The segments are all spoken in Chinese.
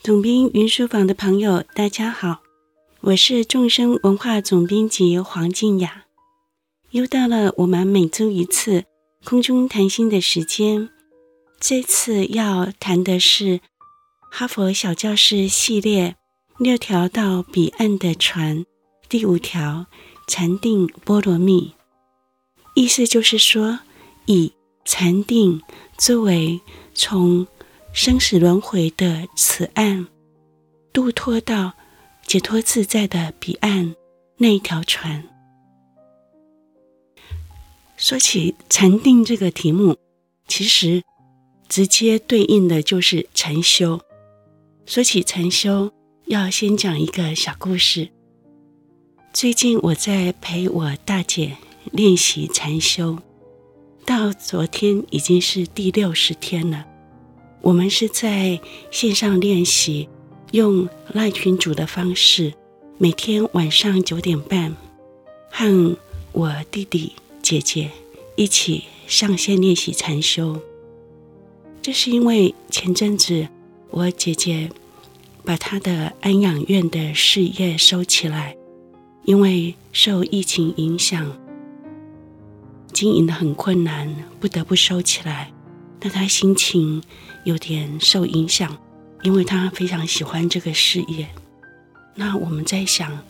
总编云书房的朋友，大家好，我是众生文化总编辑黄静雅。又到了我们每周一次空中谈心的时间，这次要谈的是哈佛小教室系列六条到彼岸的船，第五条禅定波罗蜜，意思就是说，以禅定作为从生死轮回的此岸，渡脱到解脱自在的彼岸那一条船。说起禅定这个题目，其实直接对应的就是禅修。说起禅修，要先讲一个小故事。最近我在陪我大姐练习禅修，到昨天已经是第六十天了。我们是在线上练习，用 LINE 群主的方式，每天晚上九点半，和我弟弟姐姐一起上线练习禅修。这是因为前阵子我姐姐把她的安养院的事业收起来，因为受疫情影响，经营得很困难，不得不收起来。那她心情有点受影响，因为他非常喜欢这个事业。那我们在想，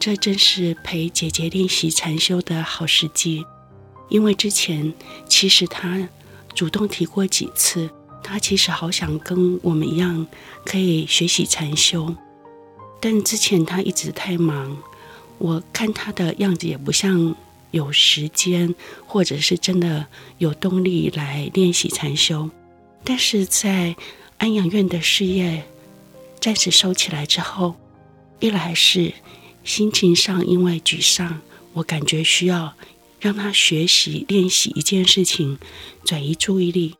这正是陪姐姐练习禅修的好时机，因为之前其实他主动提过几次，他其实好想跟我们一样可以学习禅修，但之前他一直太忙，我看他的样子也不像有时间，或者是真的有动力来练习禅修。但是在安养院的事业暂时收起来之后，一来是心情上因为沮丧，我感觉需要让他学习练习一件事情，转移注意力；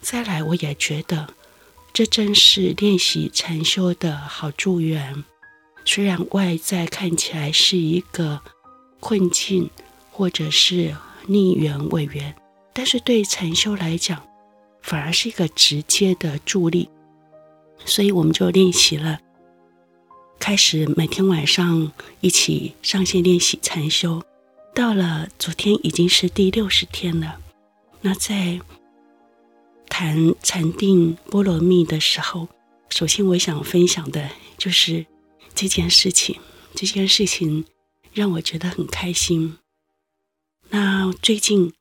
再来，我也觉得这正是练习禅修的好助缘。虽然外在看起来是一个困境，或者是逆缘违缘，但是对禅修来讲，反而是一个直接的助力，所以我们就练习了，开始每天晚上一起上线练习禅修。到了昨天已经是第六十天了。那在谈禅定波罗蜜的时候，首先我想分享的就是这件事情。这件事情让我觉得很开心。那最近。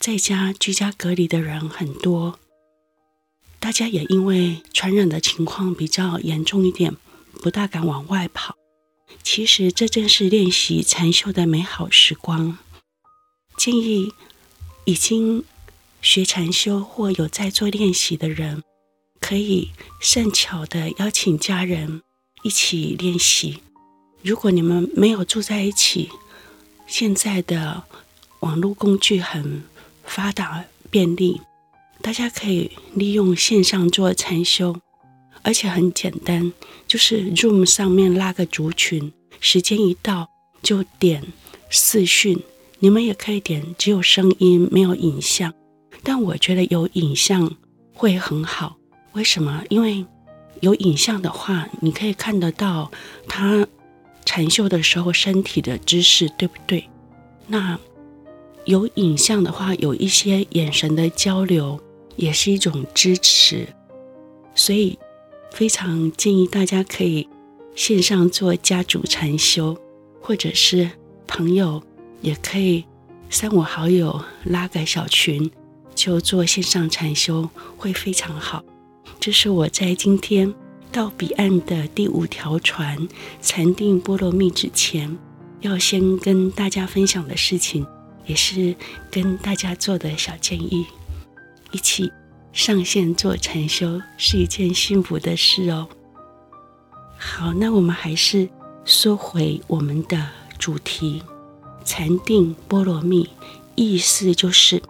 在家居家隔离的人很多，大家也因为传染的情况比较严重一点，不大敢往外跑。其实这正是练习禅修的美好时光。建议已经学禅修或有在做练习的人，可以善巧的邀请家人一起练习。如果你们没有住在一起，现在的网络工具很发达便利，大家可以利用线上做禅修，而且很简单，就是 Zoom 上面拉个族群，时间一到就点视讯。你们也可以点只有声音没有影像，但我觉得有影像会很好。为什么？因为有影像的话，你可以看得到他禅修的时候身体的姿势，对不对？那。有影像的话，有一些眼神的交流也是一种支持，所以非常建议大家可以线上做家族禅修，或者是朋友也可以三五好友拉个小群就做线上禅修，会非常好。这是我在今天到彼岸的第五条船禅定波罗蜜之前，要先跟大家分享的事情。也是跟大家做的小建议，一起上线做禅修是一件幸福的事哦。好，那我们还是说回我们的主题，禅定波罗蜜，意思就是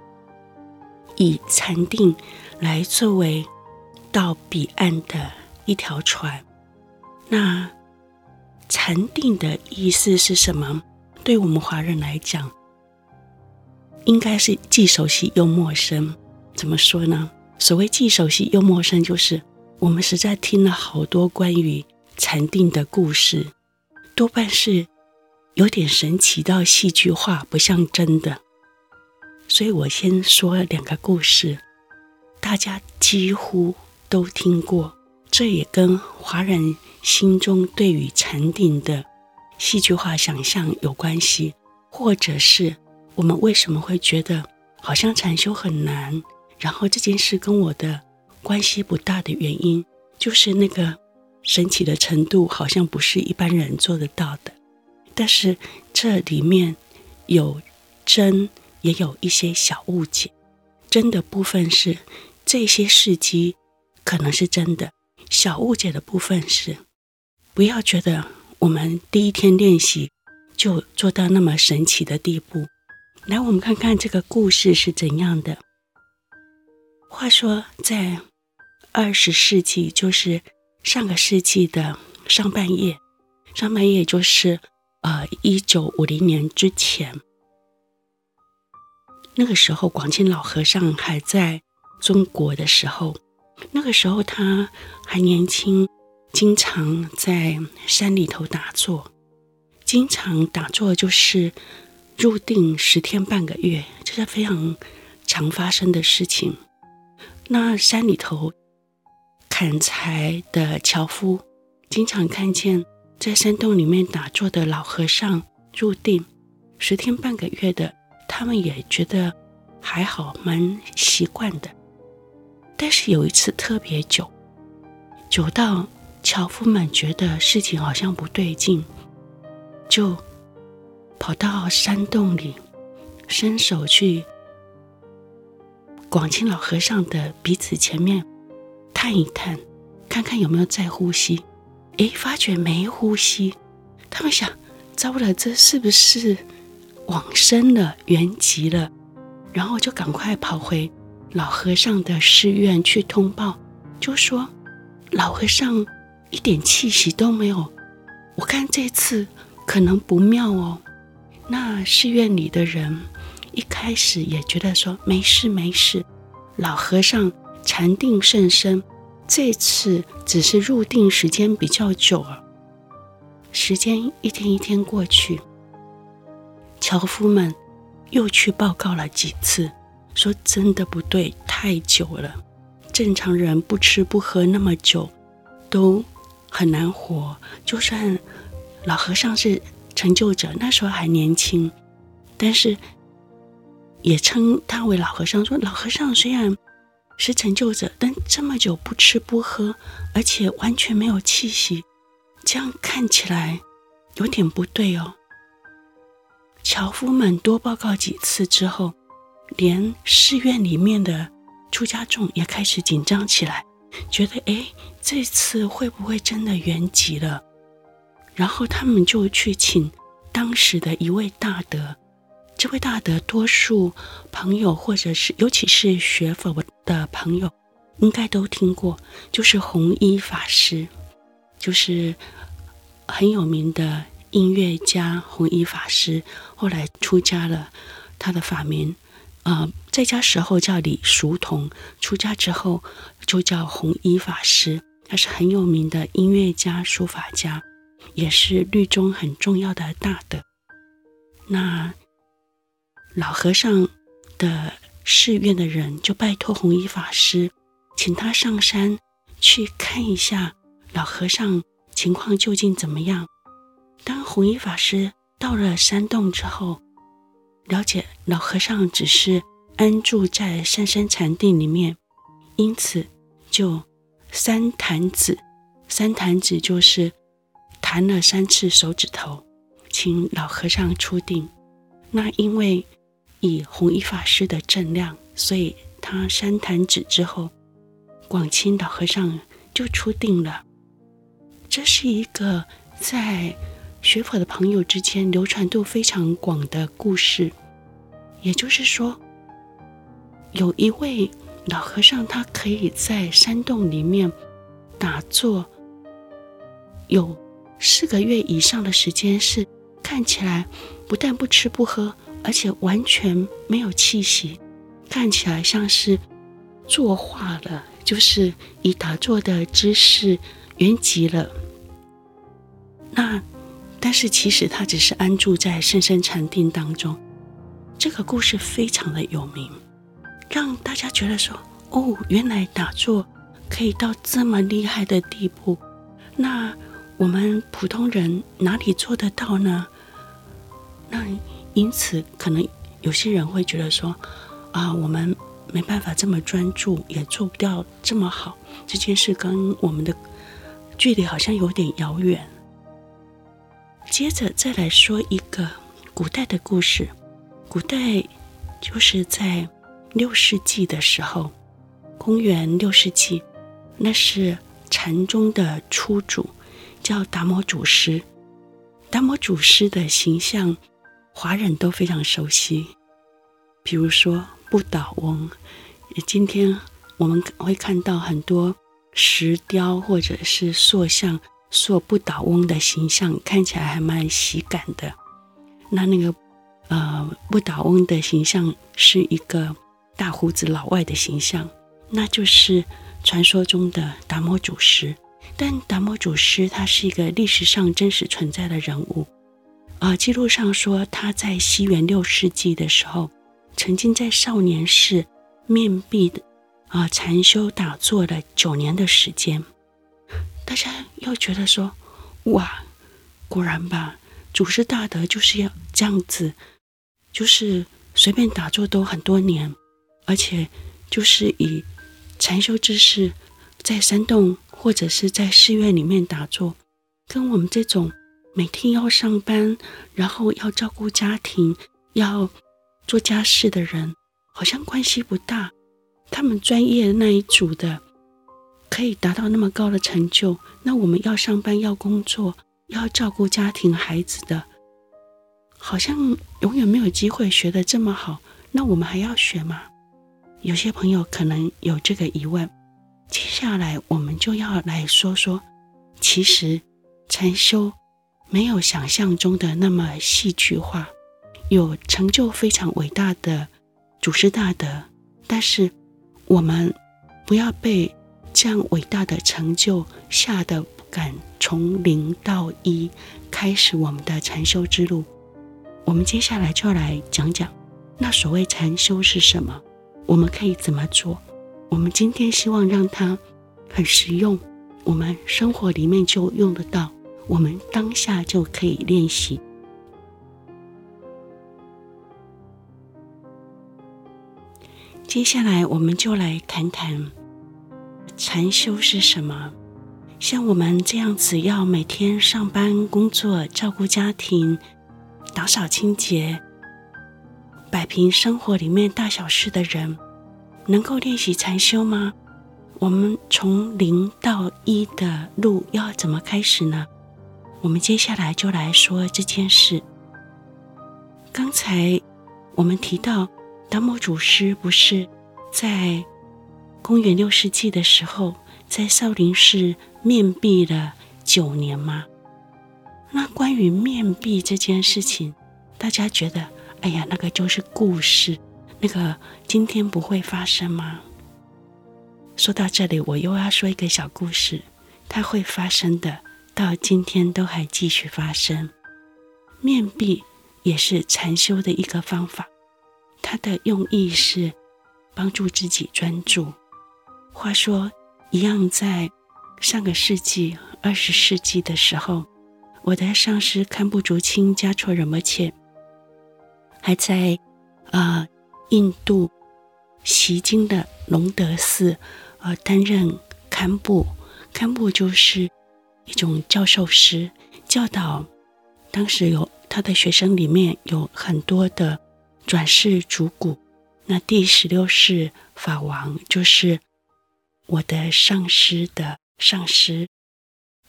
以禅定来作为到彼岸的一条船。那禅定的意思是什么？对我们华人来讲，应该是既熟悉又陌生。怎么说呢？所谓既熟悉又陌生，就是我们实在听了好多关于禅定的故事，多半是有点神奇到戏剧化，不像真的。所以我先说两个故事，大家几乎都听过。这也跟华人心中对于禅定的戏剧化想象有关系，或者是我们为什么会觉得好像禅修很难，然后这件事跟我的关系不大的原因，就是那个神奇的程度好像不是一般人做得到的。但是这里面有真，也有一些小误解。真的部分是这些事迹可能是真的。小误解的部分是，不要觉得我们第一天练习就做到那么神奇的地步。来，我们看看这个故事是怎样的。话说，在二十世纪，就是上个世纪的上半叶，上半叶就是呃一九五零年之前，那个时候广钦老和尚还在中国的时候。那个时候他还年轻，经常在山里头打坐，经常打坐就是入定十天半个月，这是非常常发生的事情。那山里头砍柴的樵夫，经常看见在山洞里面打坐的老和尚入定十天半个月的，他们也觉得还好，蛮习惯的。但是有一次特别久，久到樵夫们觉得事情好像不对劲，就跑到山洞里，伸手去广清老和尚的鼻子前面探一探，看看有没有在呼吸。诶，发觉没呼吸。他们想，糟了，这是不是往生了、圆寂了？然后就赶快跑回。老和尚的寺院去通报，就说老和尚一点气息都没有，我看这次可能不妙哦。那寺院里的人一开始也觉得说没事没事，老和尚禅定甚深，这次只是入定时间比较久了。时间一天一天过去，樵夫们又去报告了几次。说真的不对，太久了。正常人不吃不喝那么久，都很难活。就算老和尚是成就者，那时候还年轻，但是也称他为老和尚。说老和尚虽然是成就者，但这么久不吃不喝，而且完全没有气息，这样看起来有点不对哦。樵夫们多报告几次之后。连寺院里面的出家众也开始紧张起来，觉得哎，这次会不会真的圆寂了？然后他们就去请当时的一位大德，这位大德多数朋友或者是尤其是学佛的朋友应该都听过，就是弘一法师，就是很有名的音乐家弘一法师，后来出家了，他的法名。呃，在家时候叫李叔同，出家之后就叫弘一法师。他是很有名的音乐家、书法家，也是律宗很重要的大德。那老和尚的寺院的人就拜托弘一法师，请他上山去看一下老和尚情况究竟怎么样。当弘一法师到了山洞之后，了解老和尚只是安住在深山禅定里面，因此就三弹指，三弹指就是弹了三次手指头，请老和尚出定。那因为以弘一法师的正量，所以他三弹指之后，广钦老和尚就出定了。这是一个在学佛的朋友之间流传度非常广的故事，也就是说，有一位老和尚，他可以在山洞里面打坐，有四个月以上的时间，是看起来不但不吃不喝，而且完全没有气息，看起来像是坐化了，就是以打坐的姿势圆寂了。那但是其实他只是安住在深深禅定当中。这个故事非常的有名，让大家觉得说：哦，原来打坐可以到这么厉害的地步。那我们普通人哪里做得到呢？那因此，可能有些人会觉得说：啊，我们没办法这么专注，也做不到这么好。这件事跟我们的距离好像有点遥远。接着再来说一个古代的故事。古代就是在六世纪的时候，公元六世纪，那是禅宗的初祖，叫达摩祖师。达摩祖师的形象，华人都非常熟悉。比如说不倒翁，今天我们会看到很多石雕或者是塑像塑不倒翁的形象，看起来还蛮喜感的。那那个。呃，不倒翁的形象是一个大胡子老外的形象，那就是传说中的达摩祖师。但达摩祖师他是一个历史上真实存在的人物，啊、记录上说他在西元六世纪的时候，曾经在少年寺面壁的啊禅修打坐了九年的时间。大家又觉得说，哇，果然吧，祖师大德就是要这样子。就是随便打坐都很多年，而且就是以禅修之势，在山洞或者是在寺院里面打坐，跟我们这种每天要上班，然后要照顾家庭、要做家事的人，好像关系不大。他们专业的那一组的可以达到那么高的成就，那我们要上班、要工作、要照顾家庭、孩子的。好像永远没有机会学得这么好，那我们还要学吗？有些朋友可能有这个疑问。接下来我们就要来说说，其实禅修没有想象中的那么戏剧化，有成就非常伟大的祖师大德，但是我们不要被这样伟大的成就吓得不敢从零到一开始我们的禅修之路。我们接下来就来讲讲，那所谓禅修是什么？我们可以怎么做？我们今天希望让它很实用，我们生活里面就用得到，我们当下就可以练习。接下来我们就来谈谈禅修是什么。像我们这样子，要每天上班、工作、照顾家庭。打扫清洁、摆平生活里面大小事的人，能够练习禅修吗？我们从零到一的路要怎么开始呢？我们接下来就来说这件事。刚才我们提到达摩祖师不是在公元六世纪的时候，在少林寺面壁了九年吗？那关于面壁这件事情，大家觉得，哎呀，那个就是故事，那个今天不会发生吗？说到这里，我又要说一个小故事，它会发生的，到今天都还继续发生。面壁也是禅修的一个方法，它的用意是帮助自己专注。话说，一样在上个世纪二十世纪的时候。我的上师堪布竹清嘉措仁波切还在呃印度西京的隆德寺呃担任堪布，堪布就是一种教授师，教导当时有他的学生里面有很多的转世主骨，那第十六世法王就是我的上师的上师，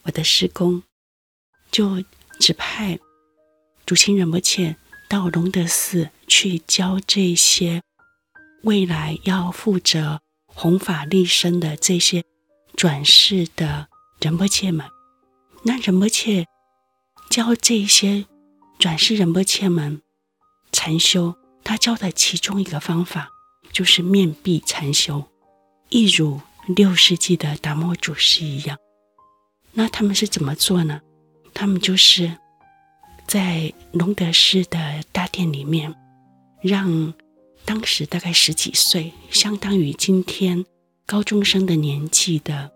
我的师公。就指派竹清仁波切到龙德寺去教这些未来要负责弘法利生的这些转世的仁波切们。那仁波切教这些转世仁波切们禅修，他教的其中一个方法就是面壁禅修，一如六世纪的达摩祖师一样。那他们是怎么做呢？他们就是在隆德寺的大殿里面，让当时大概十几岁，相当于今天高中生的年纪的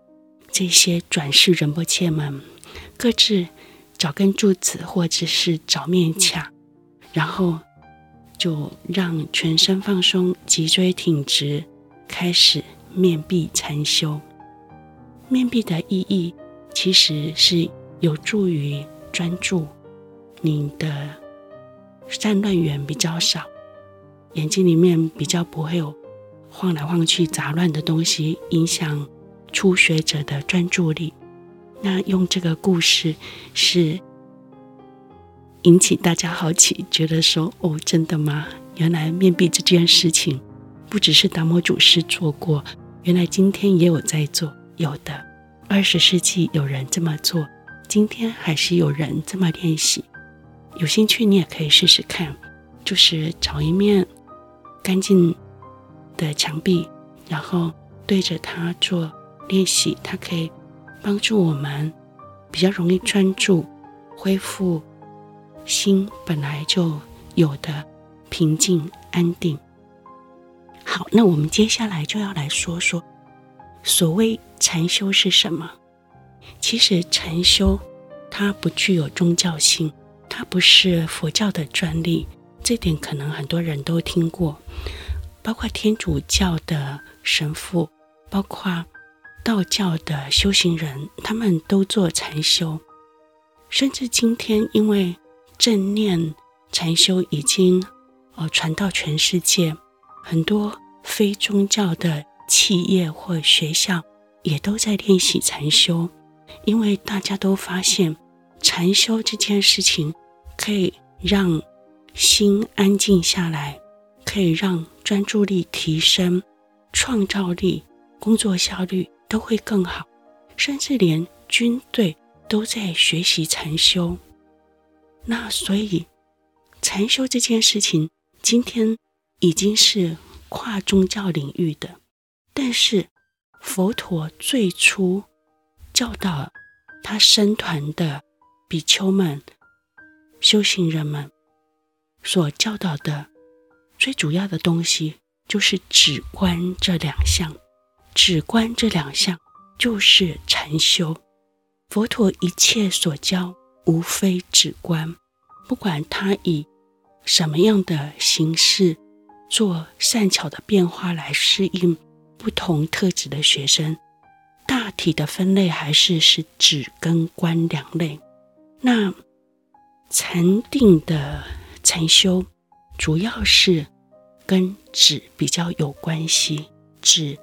这些转世仁波切们，各自找根柱子或者是找面墙，然后就让全身放松，脊椎挺直，开始面壁禅修。面壁的意义。其实是有助于专注，你的散乱缘比较少，眼睛里面比较不会有晃来晃去杂乱的东西影响初学者的专注力。那用这个故事是引起大家好奇，觉得说哦，真的吗？原来面壁这件事情不只是达摩祖师做过，原来今天也有在做，有的。二十世纪有人这么做，今天还是有人这么练习。有兴趣你也可以试试看，就是找一面干净的墙壁，然后对着它做练习，它可以帮助我们比较容易专注，恢复心本来就有的平静安定。好，那我们接下来就要来说说。所谓禅修是什么？其实禅修它不具有宗教性，它不是佛教的专利，这点可能很多人都听过，包括天主教的神父，包括道教的修行人，他们都做禅修，甚至今天因为正念禅修已经呃传到全世界，很多非宗教的。企业或学校也都在练习禅修，因为大家都发现禅修这件事情可以让心安静下来，可以让专注力提升，创造力、工作效率都会更好，甚至连军队都在学习禅修。那所以，禅修这件事情今天已经是跨宗教领域的。但是，佛陀最初教导他僧团的比丘们、修行人们所教导的最主要的东西，就是止观这两项。止观这两项就是禅修。佛陀一切所教，无非止观。不管他以什么样的形式做善巧的变化来适应。不同特质的学生，大体的分类还是是止跟观两类。那禅定的禅修，主要是跟止比较有关系。止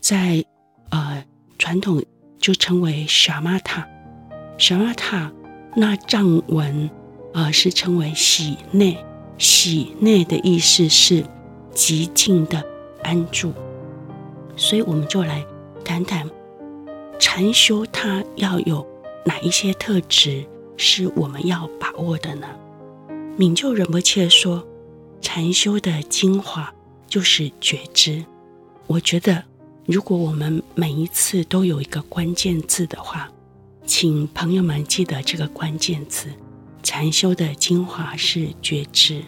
在呃传统就称为沙玛塔，沙玛塔那藏文呃是称为喜内，喜内的意思是极静的安住。所以我们就来谈谈禅修，它要有哪一些特质是我们要把握的呢？明就仁波切说，禅修的精华就是觉知。我觉得，如果我们每一次都有一个关键字的话，请朋友们记得这个关键字：禅修的精华是觉知。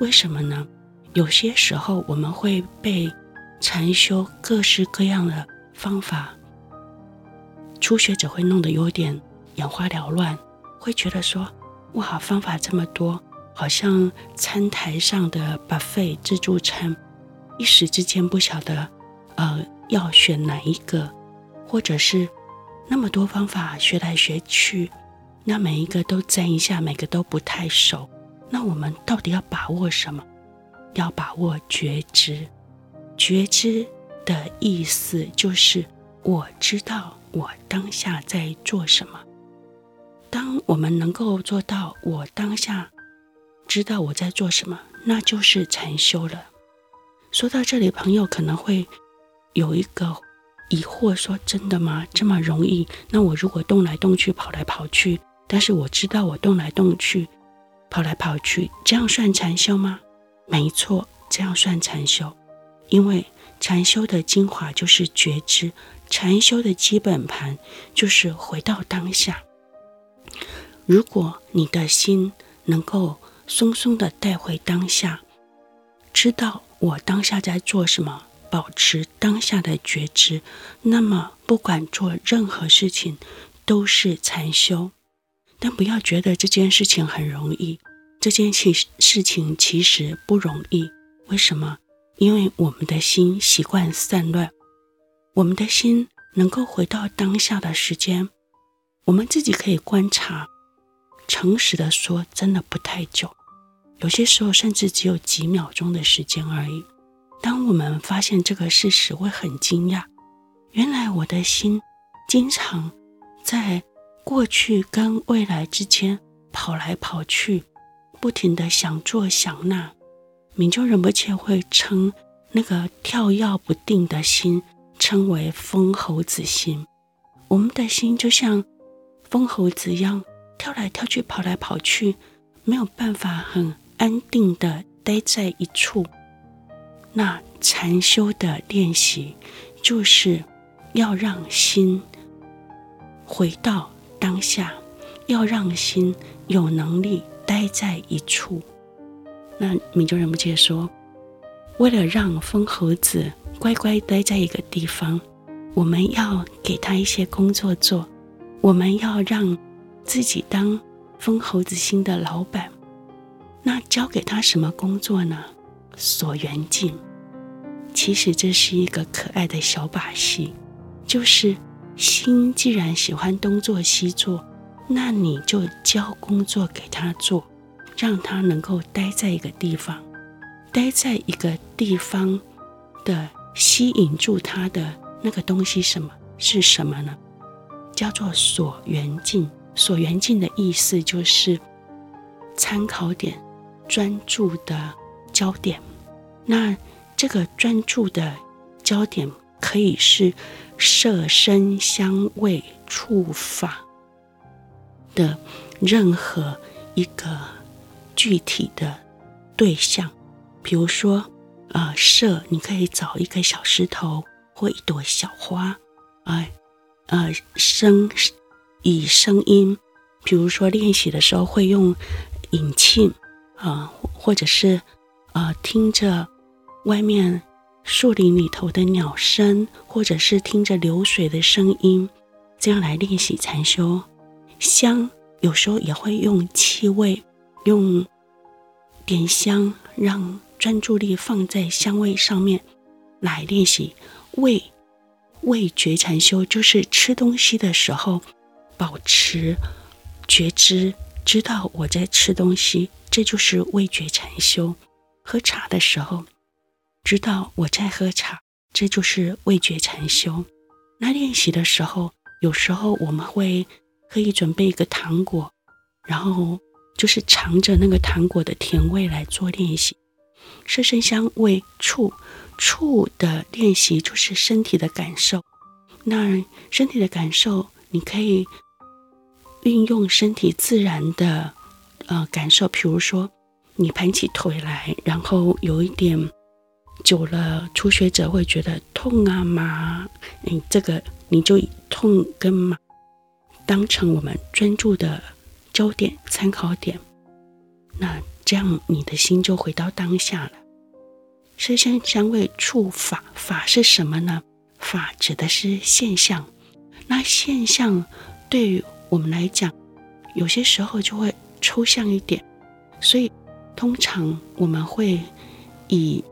为什么呢？有些时候我们会被禅修各式各样的方法，初学者会弄得有点眼花缭乱，会觉得说：“哇，方法这么多，好像餐台上的 buffet 自助餐，一时之间不晓得，呃，要选哪一个，或者是那么多方法学来学去，那每一个都沾一下，每个都不太熟，那我们到底要把握什么？要把握觉知。”觉知的意思就是我知道我当下在做什么。当我们能够做到我当下知道我在做什么，那就是禅修了。说到这里，朋友可能会有一个疑惑：说真的吗？这么容易？那我如果动来动去、跑来跑去，但是我知道我动来动去、跑来跑去，这样算禅修吗？没错，这样算禅修。因为禅修的精华就是觉知，禅修的基本盘就是回到当下。如果你的心能够松松的带回当下，知道我当下在做什么，保持当下的觉知，那么不管做任何事情都是禅修。但不要觉得这件事情很容易，这件事事情其实不容易。为什么？因为我们的心习惯散乱，我们的心能够回到当下的时间，我们自己可以观察。诚实的说，真的不太久，有些时候甚至只有几秒钟的时间而已。当我们发现这个事实，会很惊讶，原来我的心经常在过去跟未来之间跑来跑去，不停的想做想那。明就忍不切会称那个跳跃不定的心称为疯猴子心。我们的心就像疯猴子一样。跳来跳去，跑来跑去，没有办法很安定的待在一处。那禅修的练习，就是要让心回到当下，要让心有能力待在一处。那明就仁波切说，为了让风猴子乖乖待在一个地方，我们要给他一些工作做，我们要让。自己当疯猴子心的老板，那交给他什么工作呢？锁缘境。其实这是一个可爱的小把戏，就是心既然喜欢东做西做，那你就交工作给他做，让他能够待在一个地方，待在一个地方的吸引住他的那个东西，什么是什么呢？叫做锁缘境。所缘境的意思就是参考点、专注的焦点。那这个专注的焦点可以是色、声、香、味、触、法的任何一个具体的对象。比如说，呃，色，你可以找一个小石头或一朵小花，呃，呃，声。以声音，比如说练习的时候会用引磬啊，或者是呃听着外面树林里头的鸟声，或者是听着流水的声音，这样来练习禅修。香有时候也会用气味，用点香，让专注力放在香味上面来练习。味味觉禅修就是吃东西的时候。保持觉知，知道我在吃东西，这就是味觉禅修。喝茶的时候，知道我在喝茶，这就是味觉禅修。那练习的时候，有时候我们会可以准备一个糖果，然后就是尝着那个糖果的甜味来做练习。色声香味触，触的练习就是身体的感受。那身体的感受，你可以。运用身体自然的呃感受，比如说你盘起腿来，然后有一点久了，初学者会觉得痛啊麻，你这个你就痛跟麻当成我们专注的焦点参考点，那这样你的心就回到当下了。色声香味触法，法是什么呢？法指的是现象，那现象对于我们来讲，有些时候就会抽象一点，所以通常我们会以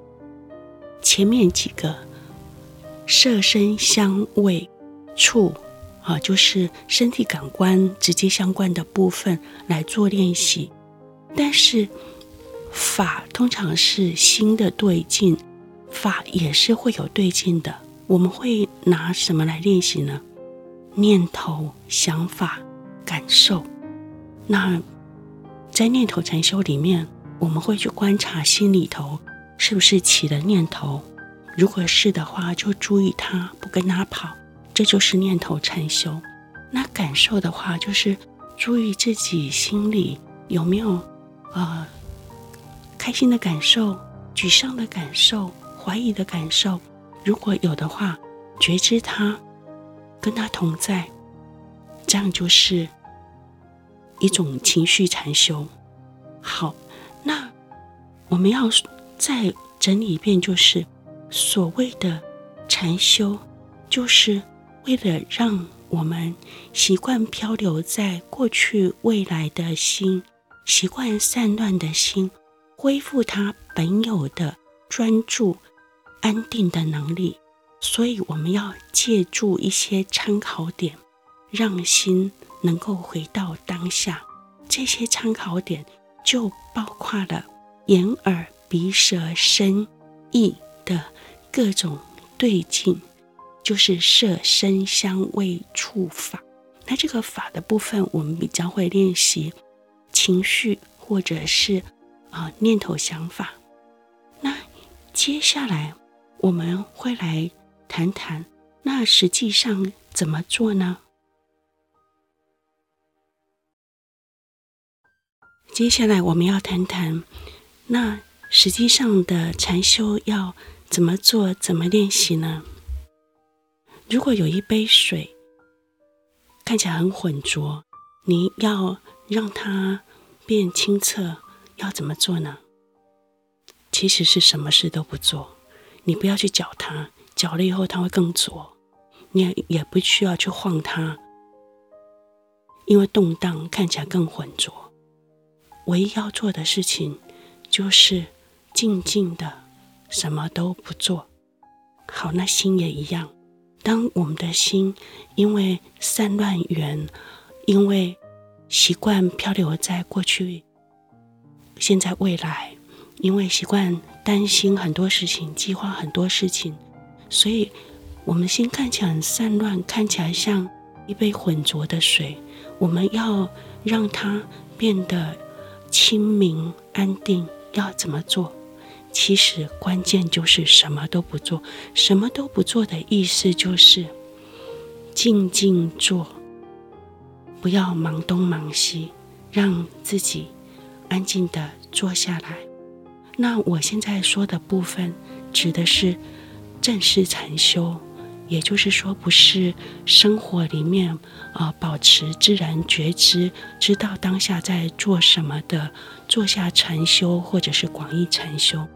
前面几个色、声、香、味、触啊，就是身体感官直接相关的部分来做练习。但是法通常是心的对境，法也是会有对境的。我们会拿什么来练习呢？念头、想法、感受，那在念头禅修里面，我们会去观察心里头是不是起了念头。如果是的话，就注意它，不跟它跑，这就是念头禅修。那感受的话，就是注意自己心里有没有呃开心的感受、沮丧的感受、怀疑的感受，如果有的话，觉知它，跟它同在，这样就是一种情绪禅修。好，那我们要再整理一遍，就是所谓的禅修，就是为了让我们习惯漂流在过去、未来的心，习惯散乱的心，恢复它本有的专注、安定的能力。所以，我们要借助一些参考点，让心能够回到当下。这些参考点。就包括了眼、耳、鼻、舌、身、意的各种对境，就是色、声、香、味、触、法。那这个法的部分，我们比较会练习情绪或者是啊、念头、想法。那接下来我们会来谈谈，那实际上怎么做呢？接下来我们要谈谈，那实际上的禅修要怎么做、怎么练习呢？如果有一杯水看起来很浑浊，你要让它变清澈，要怎么做呢？其实是什么事都不做，你不要去搅它，搅了以后它会更浊，你也不需要去晃它，因为动荡看起来更浑浊。唯一要做的事情，就是静静的，什么都不做。好，那心也一样。当我们的心因为散乱缘，因为习惯漂流在过去、现在、未来，因为习惯担心很多事情、计划很多事情，所以我们心看起来很散乱，看起来像一杯浑浊的水。我们要让它变得。清明安定要怎么做？其实关键就是什么都不做。什么都不做的意思就是静静坐，不要忙东忙西，让自己安静的坐下来。那我现在说的部分指的是正式禅修。也就是说，不是生活里面啊、呃，保持自然觉知，知道当下在做什么的，坐下禅修或者是广义禅修。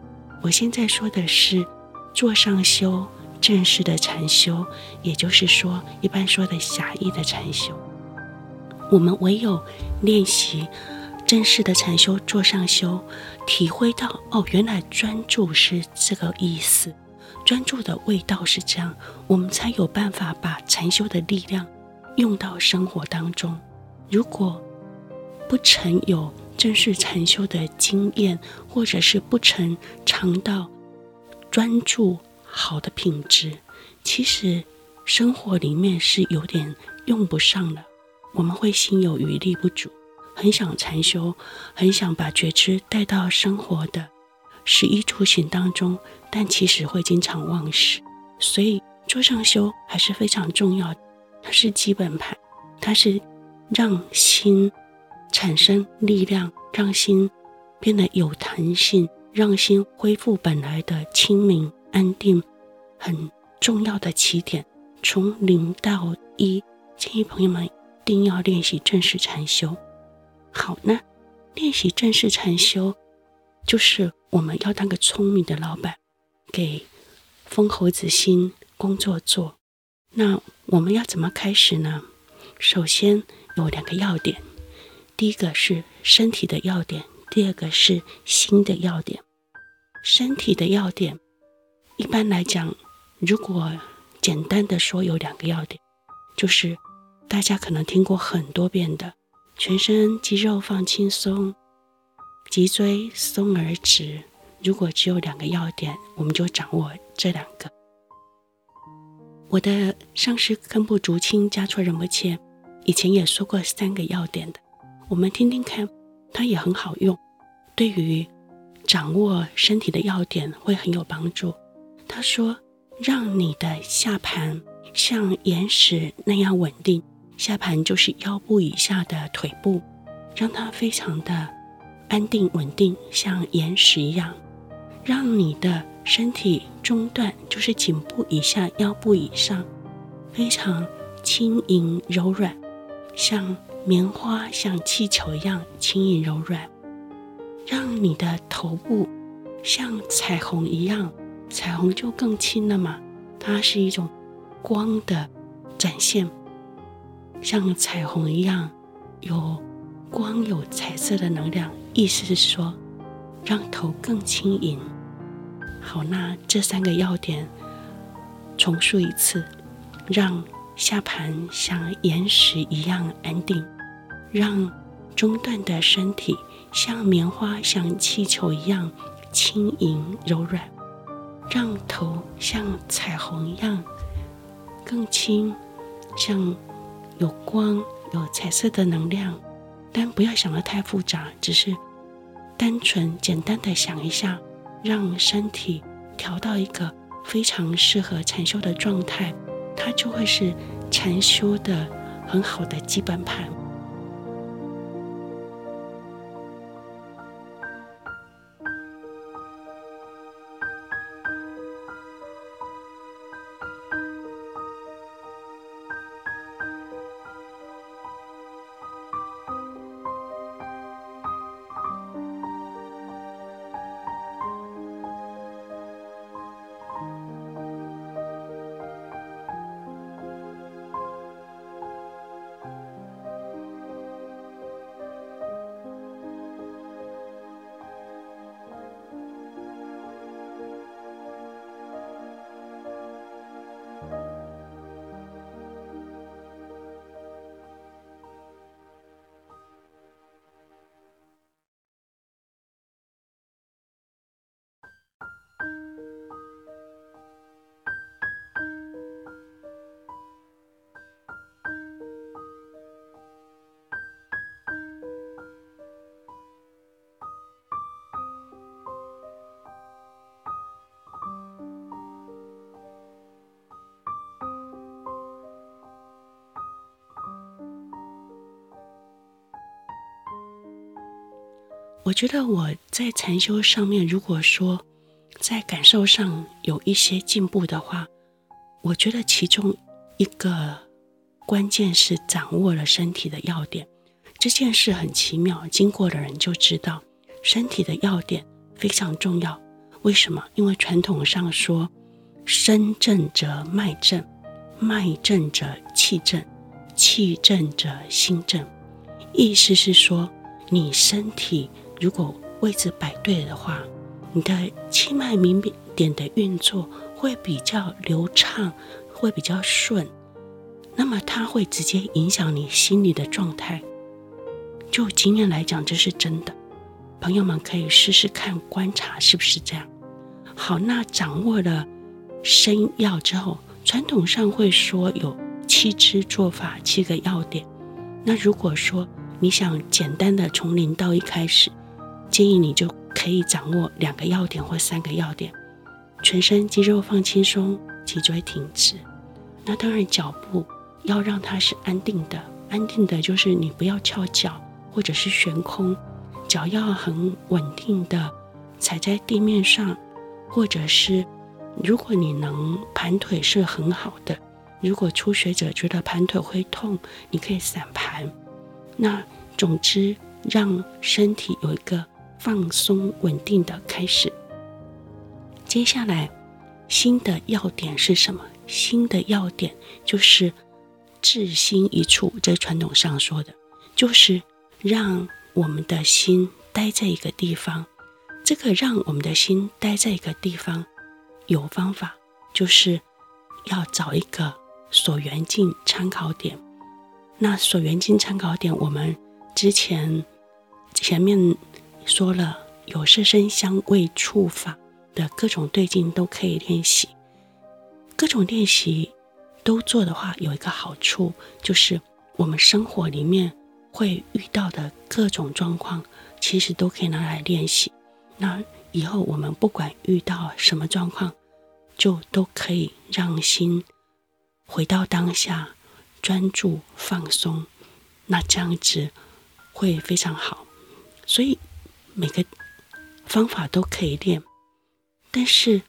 我现在说的是坐上修，正式的禅修，也就是说，一般说的狭义的禅修。我们唯有练习正式的禅修，坐上修，体会到哦，原来专注是这个意思。专注的味道是这样，我们才有办法把禅修的力量用到生活当中。如果不曾有正式禅修的经验，或者是不曾尝到专注好的品质，其实生活里面是有点用不上了。我们会心有余力不足，很想禅修，很想把觉知带到生活的食衣住行当中。但其实会经常忘事，所以桌上修还是非常重要。它是基本盘，它是让心产生力量，让心变得有弹性，让心恢复本来的清明安定，很重要的起点。从零到一，建议朋友们一定要练习正式禅修。好，那练习正式禅修，就是我们要当个聪明的老板。给疯猴子心工作做，那我们要怎么开始呢？首先有两个要点，第一个是身体的要点，第二个是心的要点。身体的要点，一般来讲，如果简单的说，有两个要点，就是大家可能听过很多遍的，全身肌肉放轻松，脊椎松而直。如果只有两个要点，我们就掌握这两个。我的上师根部竹青加措仁波切以前也说过三个要点的，我们听听看，它也很好用，对于掌握身体的要点会很有帮助。他说：“让你的下盘像岩石那样稳定，下盘就是腰部以下的腿部，让它非常的安定稳定，像岩石一样。”让你的身体中段，就是颈部以下、腰部以上，非常轻盈柔软，像棉花、像气球一样轻盈柔软，让你的头部像彩虹一样，彩虹就更轻了嘛，它是一种光的展现，像彩虹一样有光、有彩色的能量，意思是说。让头更轻盈。好，那这三个要点重述一次：让下盘像岩石一样安定，让中段的身体像棉花、像气球一样轻盈柔软，让头像彩虹一样更轻，像有光、有彩色的能量。但不要想得太复杂，只是。单纯简单的想一下，让身体调到一个非常适合禅修的状态，它就会是禅修的很好的基本盘。觉得我在禅修上面，如果说在感受上有一些进步的话，我觉得其中一个关键是掌握了身体的要点。这件事很奇妙，经过的人就知道，身体的要点非常重要。为什么？因为传统上说，身正则脉正，脉正则气正，气正则心正。意思是说，你身体。如果位置摆对的话，你的气脉明点的运作会比较流畅，会比较顺。那么它会直接影响你心理的状态。就经验来讲，这是真的。朋友们可以试试看，观察是不是这样。好，那掌握了身要之后，传统上会说有七支做法，七个要点。那如果说你想简单的从零到一开始。建议你就可以掌握两个要点或三个要点，全身肌肉放轻松，脊椎挺直。那当然，脚步要让它是安定的，安定的就是你不要翘脚或者是悬空，脚要很稳定的踩在地面上，或者是如果你能盘腿是很好的。如果初学者觉得盘腿会痛，你可以散盘。那总之，让身体有一个。放松稳定的开始。接下来，新的要点是什么？新的要点就是置心一处，在传统上说的，就是让我们的心待在一个地方。这个让我们的心待在一个地方有方法，就是要找一个所缘境参考点。那所缘境参考点，我们之前前面。说了有色声香味触法的各种对境都可以练习，各种练习都做的话，有一个好处就是我们生活里面会遇到的各种状况，其实都可以拿来练习。那以后我们不管遇到什么状况，就都可以让心回到当下，专注放松，那这样子会非常好。所以。每个方法都可以练，但是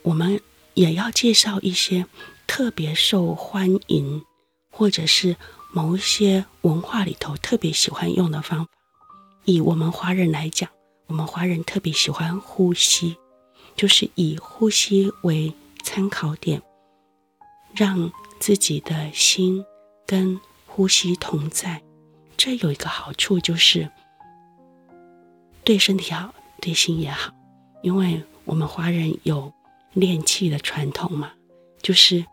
我们也要介绍一些特别受欢迎，或者是某一些文化里头特别喜欢用的方法。以我们华人来讲，我们华人特别喜欢呼吸，就是以呼吸为参考点，让自己的心跟呼吸同在。这有一个好处，就是对身体好，对心也好。因为我们华人有练气的传统嘛，就是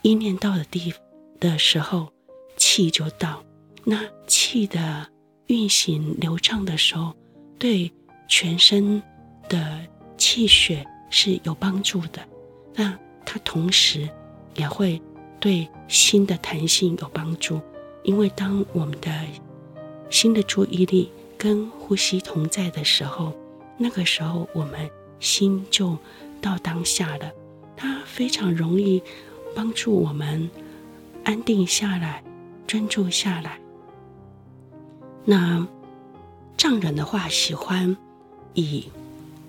意念到的地的时候，气就到。那气的运行流畅的时候，对全身的气血是有帮助的。那它同时也会对心的弹性有帮助，因为当我们的心的注意力跟呼吸同在的时候，那个时候我们心就到当下了。它非常容易帮助我们安定下来、专注下来。那藏人的话，喜欢以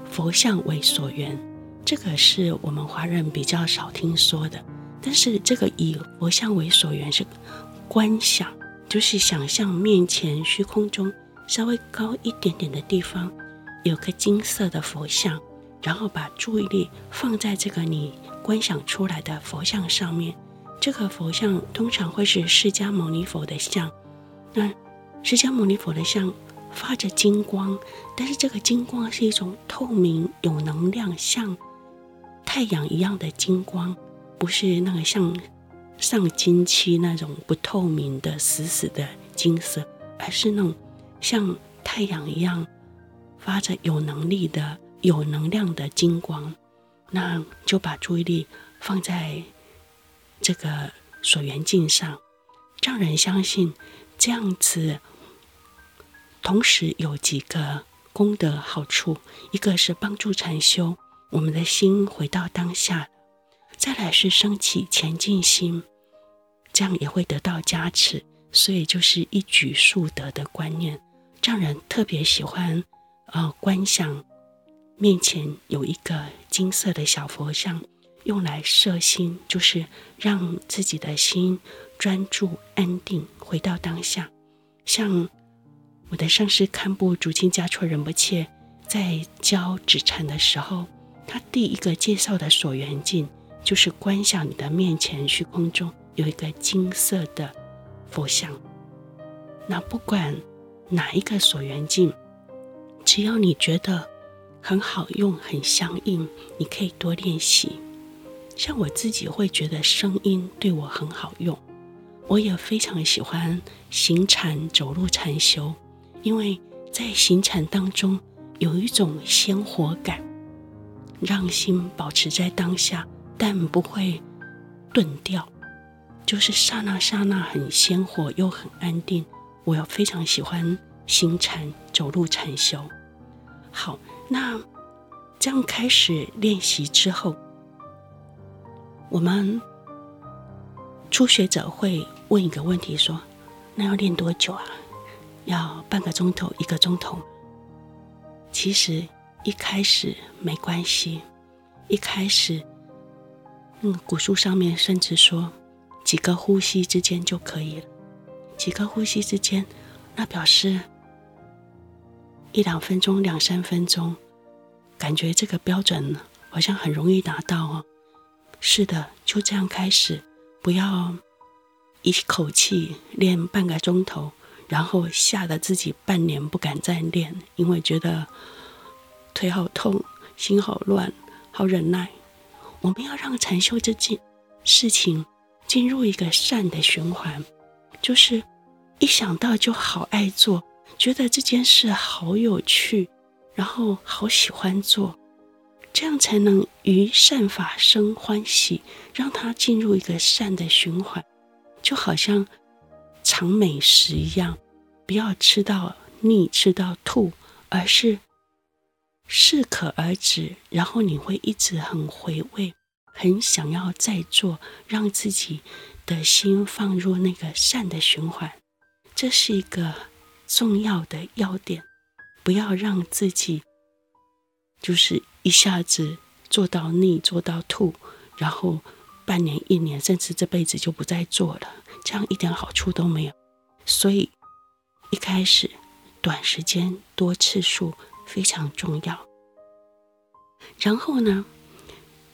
佛像为所缘，这个是我们华人比较少听说的。但是这个以佛像为所缘是观想，就是想象面前虚空中稍微高一点点的地方有个金色的佛像，然后把注意力放在这个你观想出来的佛像上面。这个佛像通常会是释迦牟尼佛的像。那释迦牟尼佛的像发着金光，但是这个金光是一种透明、有能量，像太阳一样的金光，不是那个像上金漆那种不透明的死死的金色，而是那种像太阳一样发着有能力的、有能量的金光。那就把注意力放在这个所缘境上，让人相信这样子。同时有几个功德好处，一个是帮助禅修，我们的心回到当下；再来是升起前进心，这样也会得到加持。所以就是一举数得的观念，让人特别喜欢。呃，观想面前有一个金色的小佛像，用来摄心，就是让自己的心专注、安定，回到当下，像。我的上师堪布竹清嘉措仁波切在教止禅的时候，他第一个介绍的所缘境就是观想你的面前虚空中有一个金色的佛像。那不管哪一个所缘境，只要你觉得很好用、很相应，你可以多练习。像我自己会觉得声音对我很好用，我也非常喜欢行禅、走路禅修。因为在行禅当中有一种鲜活感，让心保持在当下，但不会顿掉，就是刹那刹那很鲜活又很安定。我要非常喜欢行禅、走路禅修。好，那这样开始练习之后，我们初学者会问一个问题说：“那要练多久啊？”要半个钟头、一个钟头，其实一开始没关系。一开始，嗯，古书上面甚至说几个呼吸之间就可以了。几个呼吸之间，那表示一两分钟、两三分钟，感觉这个标准好像很容易达到哦。是的，就这样开始，不要一口气练半个钟头。然后吓得自己半年不敢再练，因为觉得腿好痛、心好乱、好忍耐。我们要让禅修这件事情进入一个善的循环，就是一想到就好爱做，觉得这件事好有趣，然后好喜欢做，这样才能于善法生欢喜，让它进入一个善的循环，就好像。尝美食一样，不要吃到腻、吃到吐，而是适可而止。然后你会一直很回味，很想要再做，让自己的心放入那个善的循环。这是一个重要的要点，不要让自己就是一下子做到腻，做到吐，然后半年、一年，甚至这辈子就不再做了，这样一点好处都没有。所以一开始短时间多次数非常重要。然后呢，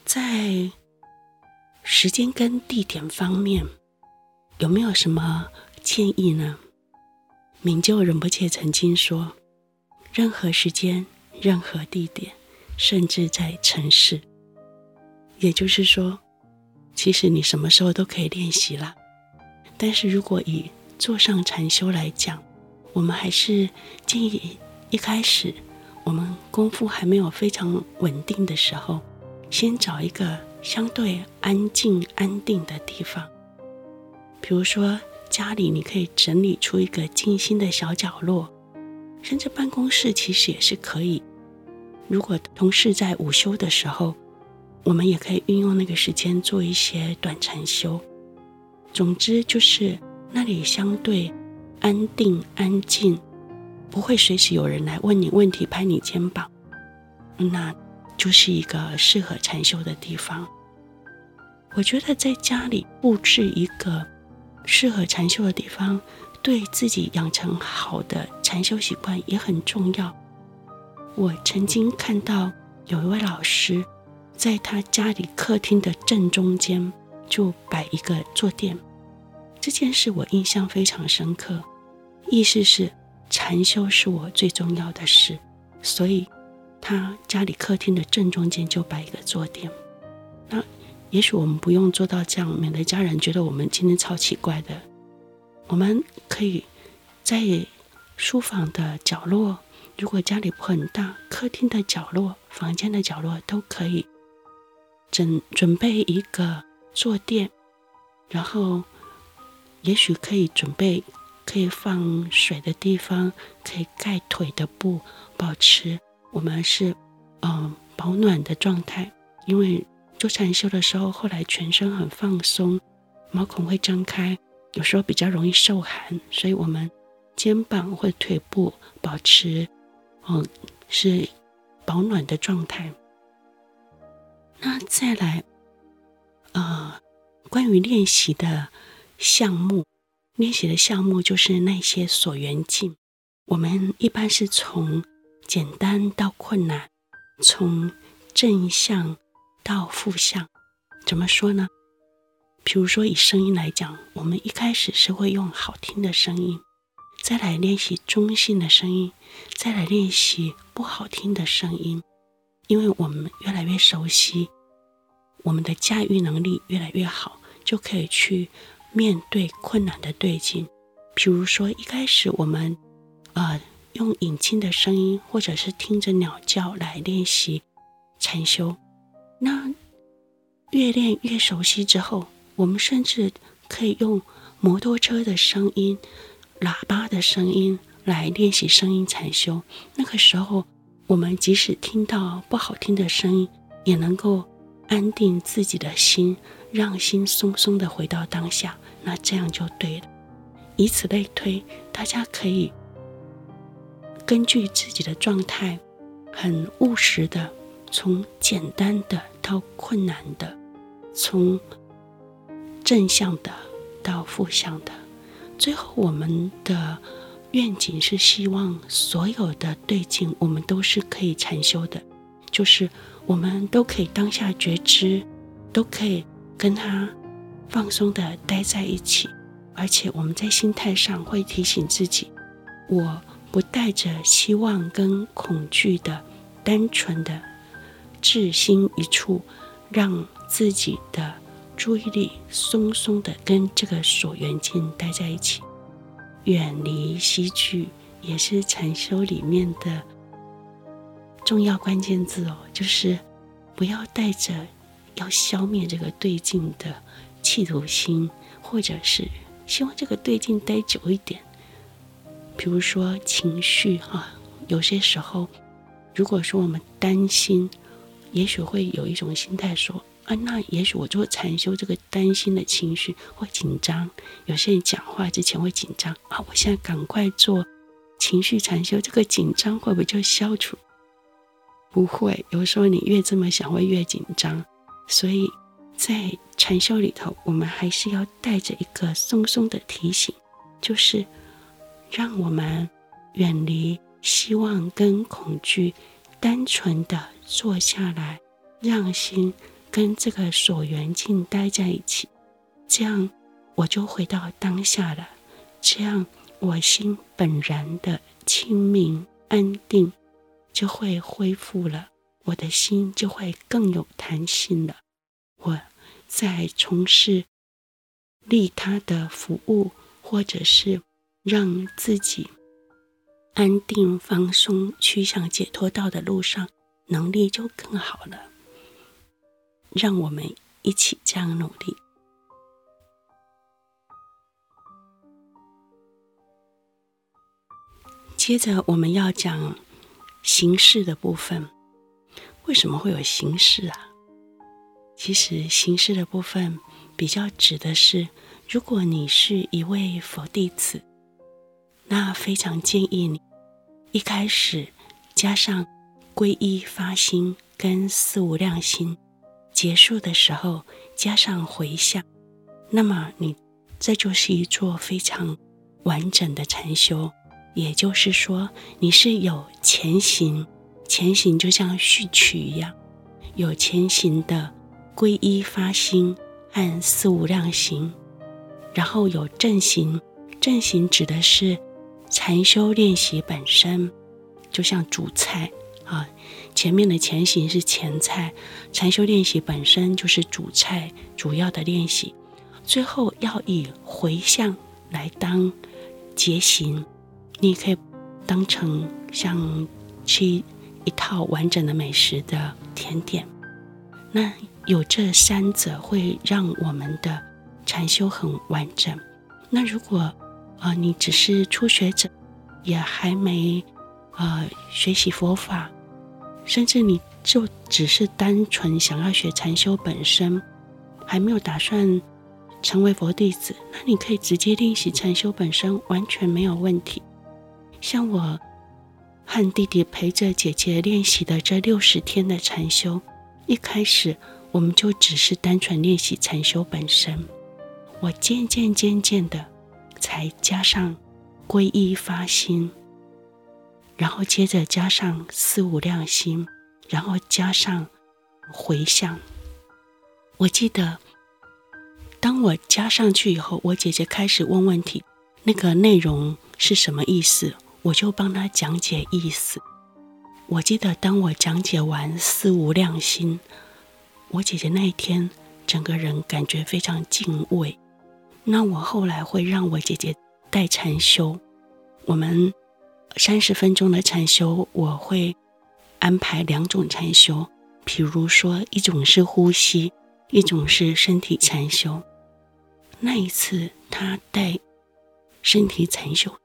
在时间跟地点方面，有没有什么建议呢？明就忍不切曾经说，任何时间、任何地点，甚至在城市，也就是说，其实你什么时候都可以练习啦。但是如果以坐上禅修来讲，我们还是建议一开始我们功夫还没有非常稳定的时候，先找一个相对安静、安定的地方，比如说家里，你可以整理出一个静心的小角落，甚至办公室其实也是可以。如果同事在午休的时候，我们也可以运用那个时间做一些短禅修。总之就是那里相对安定、安静，不会随时有人来问你问题、拍你肩膀，那就是一个适合禅修的地方。我觉得在家里布置一个适合禅修的地方，对自己养成好的禅修习惯也很重要。我曾经看到有一位老师，在他家里客厅的正中间就摆一个坐垫，这件事我印象非常深刻。意思是禅修是我最重要的事，所以他家里客厅的正中间就摆一个坐垫。那也许我们不用做到这样，免得家人觉得我们今天超奇怪的。我们可以在书房的角落。如果家里不很大，客厅的角落、房间的角落都可以准准备一个坐垫，然后也许可以准备可以放水的地方，可以盖腿的布，保持我们是嗯、保暖的状态。因为做禅修的时候，后来全身很放松，毛孔会张开，有时候比较容易受寒，所以我们肩膀或腿部保持。嗯，是保暖的状态。那再来，呃，关于练习的项目，练习的项目就是那些所缘境。我们一般是从简单到困难，从正向到负向。怎么说呢？比如说以声音来讲，我们一开始是会用好听的声音。再来练习中性的声音，再来练习不好听的声音，因为我们越来越熟悉，我们的驾驭能力越来越好，就可以去面对困难的对境。比如说，一开始我们呃用引磬的声音，或者是听着鸟叫来练习禅修，那越练越熟悉之后，我们甚至可以用摩托车的声音。喇叭的声音来练习声音禅修，那个时候我们即使听到不好听的声音，也能够安定自己的心，让心松松的回到当下，那这样就对了。以此类推，大家可以根据自己的状态，很务实的，从简单的到困难的，从正向的到负向的。最后，我们的愿景是希望所有的对境，我们都是可以禅修的，就是我们都可以当下觉知，都可以跟他放松的待在一起，而且我们在心态上会提醒自己，我不带着希望跟恐惧的单纯的置心一处，让自己的。注意力松松的跟这个所缘境待在一起，远离戏剧也是禅修里面的重要关键字哦。就是不要带着要消灭这个对境的企图心，或者是希望这个对境待久一点。比如说情绪哈，有些时候，如果说我们担心，也许会有一种心态说。啊，那也许我做禅修，这个担心的情绪会紧张。有些人讲话之前会紧张啊，我现在赶快做情绪禅修，这个紧张会不会就消除？不会，有时候你越这么想，会越紧张。所以在禅修里头，我们还是要带着一个松松的提醒，就是让我们远离希望跟恐惧，单纯的坐下来，让心跟这个所缘境待在一起，这样我就回到当下了。这样我心本然的清明安定。就会恢复了，我的心就会更有弹性了。我在从事利他的服务，或者是让自己安定放松、趋向解脱道的路上，能力就更好了。让我们一起这样努力。接着我们要讲。形式的部分，为什么会有形式啊？其实形式的部分比较指的是，如果你是一位佛弟子，那非常建议你一开始加上皈依发心跟四无量心，结束的时候加上回向，那么你这就是一座非常完整的禅修。也就是说，你是有前行，前行就像序曲一样，有前行的皈依发心和四无量行，然后有正行，正行指的是禅修练习本身，就像主菜啊，前面的前行是前菜，禅修练习本身就是主菜，主要的练习，最后要以回向来当结行。你可以当成像吃一套完整的美食的甜点，那有这三者会让我们的禅修很完整。那如果啊、呃，你只是初学者，也还没呃学习佛法，甚至你就只是单纯想要学禅修本身，还没有打算成为佛弟子，那你可以直接练习禅修本身，完全没有问题。像我和弟弟陪着姐姐练习的这六十天的禅修，一开始我们就只是单纯练习禅修本身。我渐渐渐渐的才加上皈依发心，然后接着加上四无量心，然后加上回向。我记得当我加上去以后，我姐姐开始问问题，那个内容是什么意思？我就帮她讲解意思。我记得当我讲解完四无量心，我姐姐那一天整个人感觉非常敬畏。那我后来会让我姐姐带禅修，我们三十分钟的禅修，我会安排两种禅修，比如说一种是呼吸，一种是身体禅修。那一次他带身体禅修。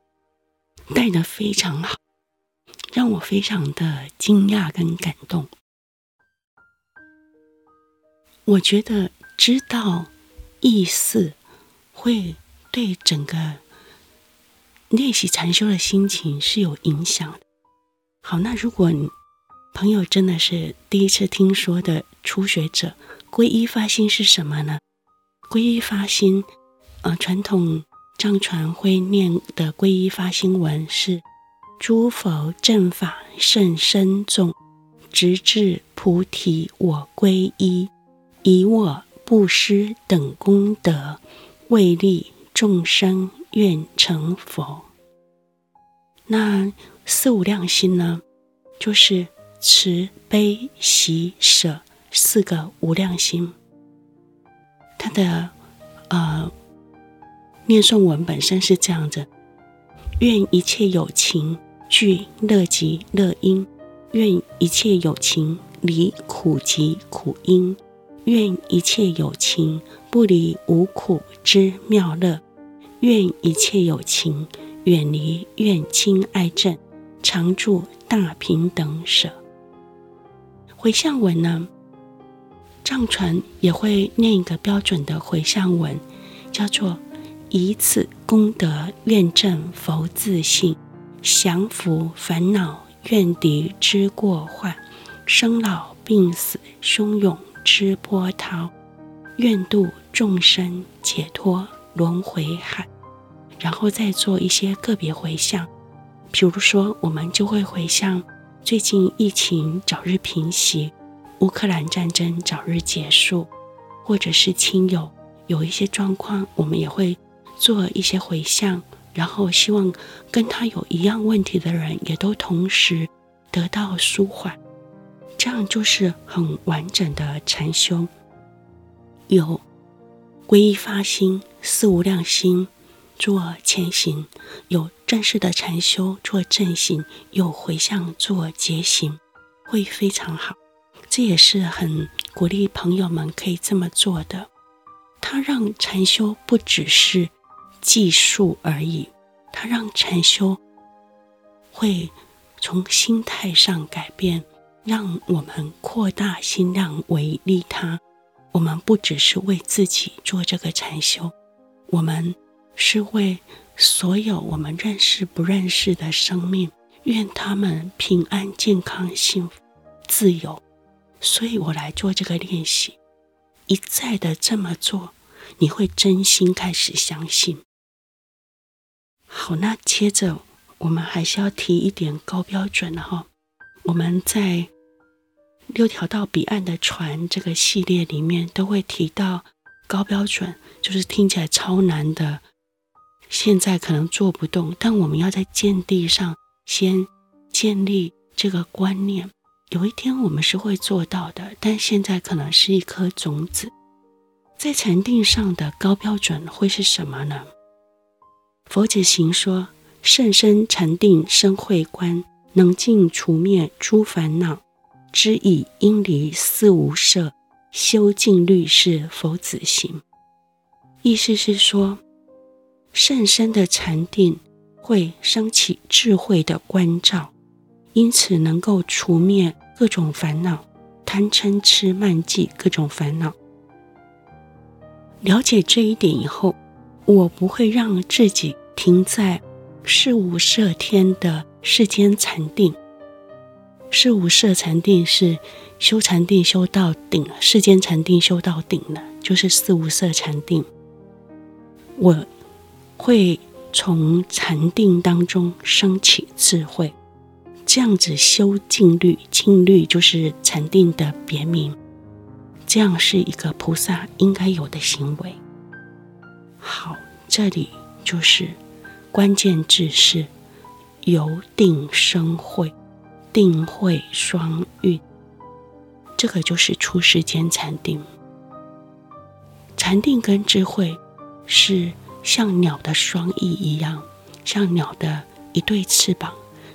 带的非常好，让我非常的惊讶跟感动。我觉得知道意思会对整个练习禅修的心情是有影响的。好，那如果你朋友真的是第一次听说的初学者，皈依发心是什么呢？皈依发心，呃，传统。藏传会念的皈依发心文是：诸佛正法甚深重，直至菩提我皈依，以我布施等功德，为利众生愿成佛。那四无量心呢，就是慈悲喜舍四个无量心，它的呃。念诵文本身是这样子：愿一切有情具乐极乐因，愿一切有情离苦极苦因，愿一切有情不离无苦之妙乐，愿一切有情远离怨亲爱憎，常住大平等舍。回向文呢，藏传也会念一个标准的回向文，叫做。以此功德，愿证佛自性，降伏烦恼怨敌之过患，生老病死汹涌之波涛，愿度众生解脱轮回海。然后再做一些个别回向，比如说，我们就会回向最近疫情早日平息，乌克兰战争早日结束，或者是亲友有一些状况，我们也会做一些回向。然后希望跟他有一样问题的人，也都同时得到舒缓，这样就是很完整的禅修。有皈依发心、四无量心做前行，有正式的禅修做正行，有回向做结行，会非常好。这也是很鼓励朋友们可以这么做的。它让禅修不只是。技术而已，它让禅修会从心态上改变，让我们扩大心量为利他。我们不只是为自己做这个禅修，我们是为所有我们认识不认识的生命，愿他们平安、健康、幸福、自由。所以我来做这个练习，一再的这么做，你会真心开始相信。好，那接着我们还是要提一点高标准哈。我们在六条到彼岸的船这个系列里面都会提到高标准，就是听起来超难的，现在可能做不动，但我们要在见地上先建立这个观念，有一天我们是会做到的，但现在可能是一颗种子。在禅定上的高标准会是什么呢？佛子行说：甚深禅定生慧观，能尽除灭诸烦恼，知已因离四无色，修静虑是佛子行。意思是说，甚深的禅定会升起智慧的关照，因此能够除灭各种烦恼，贪嗔痴慢疑各种烦恼。了解这一点以后，我不会让自己。停在四无色天的世间禅定，四无色禅定是修禅定修到顶了，世间禅定修到顶了，就是四无色禅定。我会从禅定当中升起智慧，这样子修静虑，静虑就是禅定的别名，这样是一个菩萨应该有的行为。好，这里就是。关键字是由定生慧，定慧双运，这个就是出世间禅定。禅定跟智慧是像鸟的双翼一样，像鸟的一对翅膀，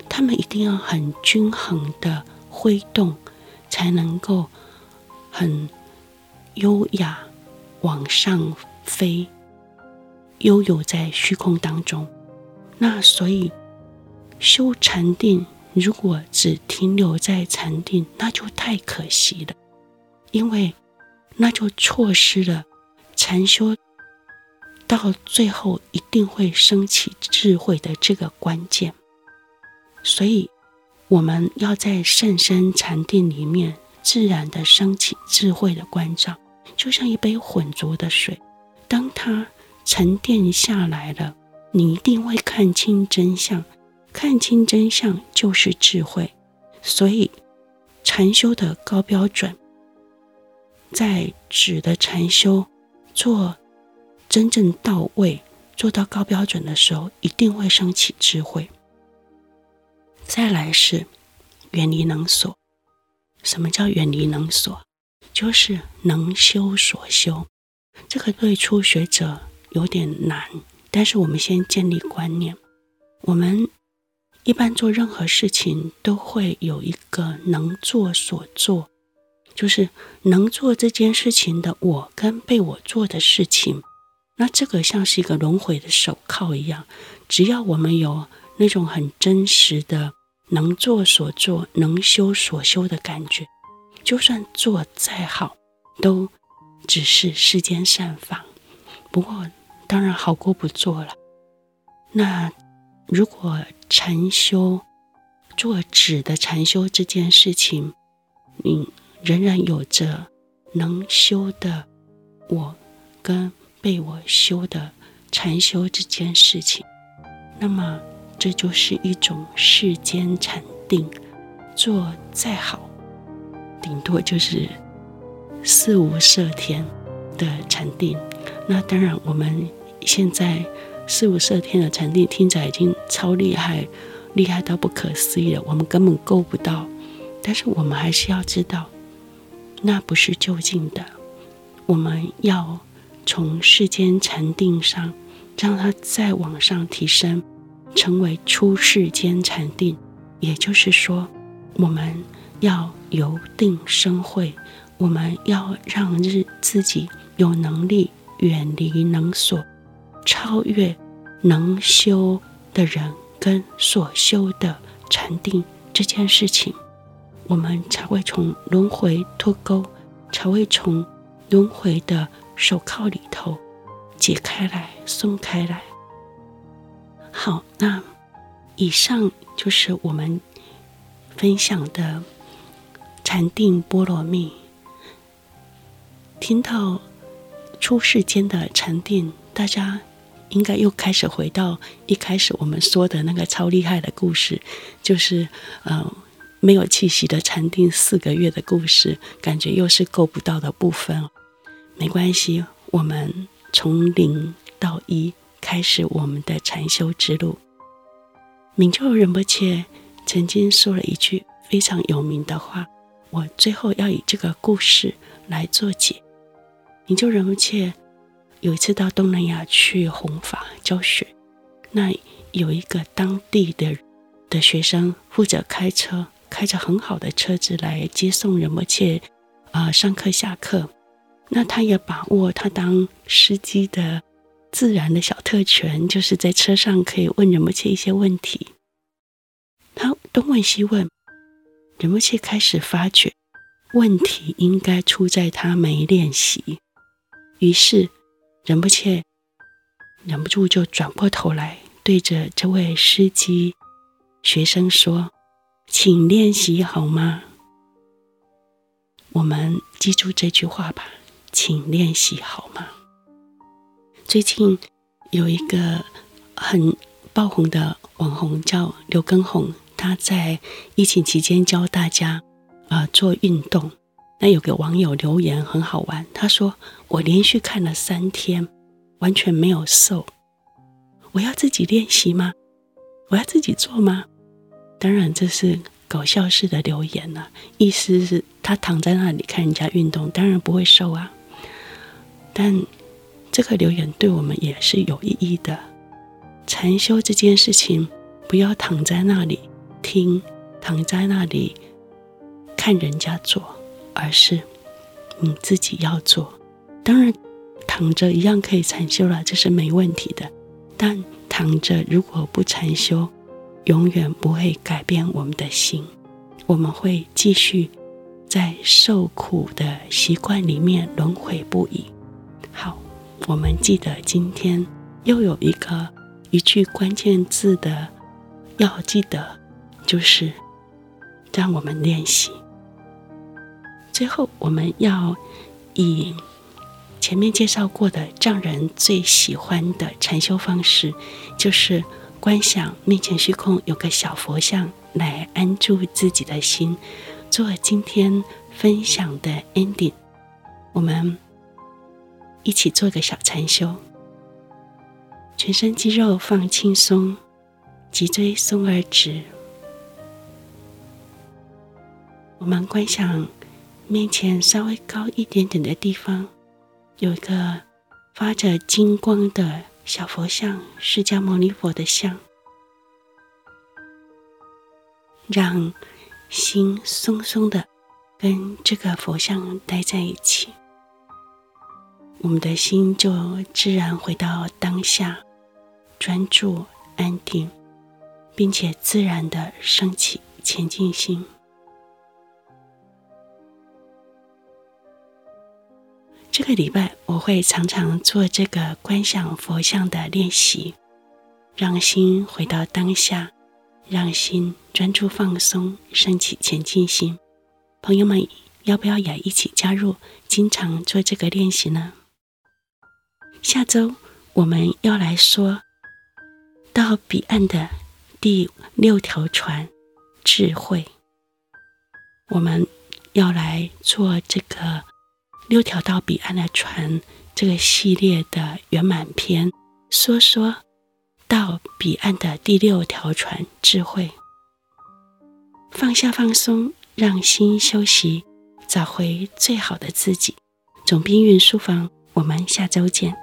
它们一定要很均衡的挥动，才能够很优雅往上飞，悠游在虚空当中。那所以，修禅定如果只停留在禅定，那就太可惜了，因为那就错失了禅修到最后一定会升起智慧的这个关键。所以，我们要在甚深禅定里面自然的升起智慧的关照，就像一杯浑浊的水，当它沉淀下来了。你一定会看清真相，看清真相就是智慧。所以，禅修的高标准，在指的禅修做真正到位、做到高标准的时候，一定会升起智慧。再来是远离能所。什么叫远离能所？就是能修所修。这个对初学者有点难。但是我们先建立观念，我们一般做任何事情都会有一个能做所做，就是能做这件事情的我跟被我做的事情，那这个像是一个轮回的手铐一样，只要我们有那种很真实的能做所做、能修所修的感觉，就算做再好，都只是世间善法。不过。当然好过不做了。那如果禅修做止的禅修这件事情，你仍然有着能修的我跟被我修的禅修这件事情，那么这就是一种世间禅定，做再好，顶多就是四无色天的禅定。那当然，我们现在四无色天的禅定听起来已经超厉害，厉害到不可思议了，我们根本够不到。但是我们还是要知道，那不是究竟的。我们要从世间禅定上，让它再往上提升，成为出世间禅定。也就是说，我们要由定生慧，我们要让日自己有能力远离能所，超越能修的人跟所修的禅定这件事情。我们才会从轮回脱钩，才会从轮回的手铐里头解开来、松开来。好，那以上就是我们分享的禅定波罗蜜。听到出世间的禅定，大家应该又开始回到一开始我们说的那个超厉害的故事，就是呃。没有气息的禅定四个月的故事，感觉又是够不到的部分。没关系，我们从零到一开始我们的禅修之路。明就仁波切曾经说了一句非常有名的话，我最后要以这个故事来做解。明就仁波切有一次到东南亚去弘法教学，那有一个当地的的学生负责开车。开着很好的车子来接送仁波切，啊、上课下课。那他也把握他当司机的自然的小特权，就是在车上可以问仁波切一些问题。他东问西问，仁波切开始发觉问题应该出在他没练习。于是仁波切忍不住就转过头来，对着这位司机学生说。请练习好吗？我们记住这句话吧，请练习好吗？最近有一个很爆红的网红叫刘畊宏，他在疫情期间教大家啊、做运动。那有个网友留言很好玩，他说：“我连续看了三天，完全没有瘦。我要自己练习吗？我要自己做吗？”当然，这是搞笑式的留言了，意思是他躺在那里看人家运动，当然不会瘦啊。但这个留言对我们也是有意义的。禅修这件事情，不要躺在那里听，躺在那里看人家做，而是你自己要做。当然，躺着一样可以禅修了，这是没问题的。但躺着如果不禅修，永远不会改变我们的心，我们会继续在受苦的习惯里面轮回不已。好，我们记得今天又有一个一句关键字的要记得，就是让我们练习。最后，我们要以前面介绍过的藏人最喜欢的禅修方式，就是。观想面前虚空有个小佛像，来安住自己的心，做今天分享的 ending。我们一起做个小禅修，全身肌肉放轻松，脊椎松而直。我们观想面前稍微高一点点的地方，有一个发着金光的。小佛像，释迦牟尼佛的像，让心松松的跟这个佛像待在一起，我们的心就自然回到当下，专注安定，并且自然的升起前进心。这个礼拜我会常常做这个观想佛像的练习，让心回到当下，让心专注放松，升起前进心。朋友们要不要也一起加入，经常做这个练习呢？下周我们要来说到彼岸的第六条船——智慧。我们要来做这个六条到彼岸的船这个系列的圆满篇，说说到彼岸的第六条船——智慧。放下放松，让心休息，找回最好的自己。总兵云书房，我们下周见。